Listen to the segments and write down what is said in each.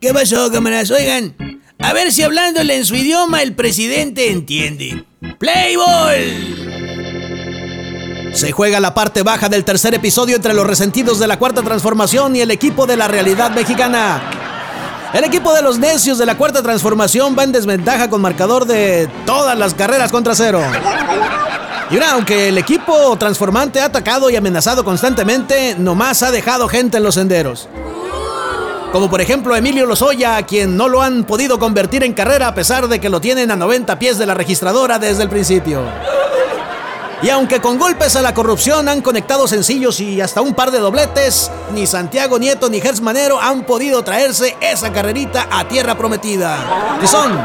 ¿Qué pasó, camaradas? Oigan, a ver si hablándole en su idioma el presidente entiende. ¡Play! Se juega la parte baja del tercer episodio entre los resentidos de la cuarta transformación y el equipo de la realidad mexicana. El equipo de los necios de la cuarta transformación va en desventaja con marcador de todas las carreras contra cero. Y ahora, aunque el equipo transformante ha atacado y amenazado constantemente, nomás ha dejado gente en los senderos. Como por ejemplo Emilio Lozoya, a quien no lo han podido convertir en carrera a pesar de que lo tienen a 90 pies de la registradora desde el principio. Y aunque con golpes a la corrupción han conectado sencillos y hasta un par de dobletes, ni Santiago Nieto ni Gers Manero han podido traerse esa carrerita a tierra prometida. Que son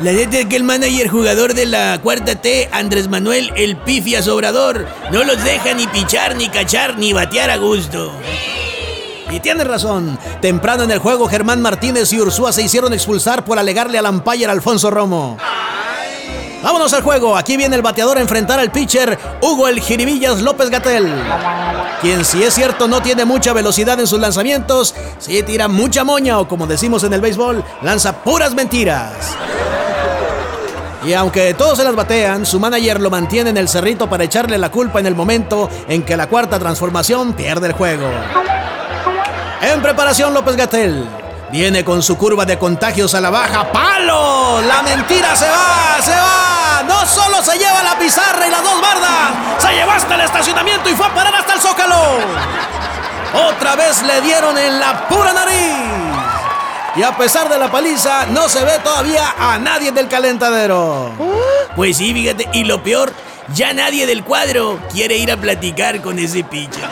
La neta es que el manager jugador de la cuarta T, Andrés Manuel El Pifia Sobrador, no los deja ni pichar, ni cachar, ni batear a gusto. Y tiene razón. Temprano en el juego, Germán Martínez y Ursúa se hicieron expulsar por alegarle al umpire Alfonso Romo. Vámonos al juego. Aquí viene el bateador a enfrentar al pitcher Hugo el Jiribillas López Gatel. Quien, si es cierto, no tiene mucha velocidad en sus lanzamientos, sí tira mucha moña o, como decimos en el béisbol, lanza puras mentiras. Y aunque todos se las batean, su manager lo mantiene en el cerrito para echarle la culpa en el momento en que la cuarta transformación pierde el juego. En preparación López Gatel. Viene con su curva de contagios a la baja. ¡Palo! La mentira se va, se va. No solo se lleva la pizarra y las dos bardas, se llevó hasta el estacionamiento y fue a parar hasta el zócalo. Otra vez le dieron en la pura nariz. Y a pesar de la paliza, no se ve todavía a nadie del calentadero. Pues sí, fíjate, y lo peor, ya nadie del cuadro quiere ir a platicar con ese pitcher.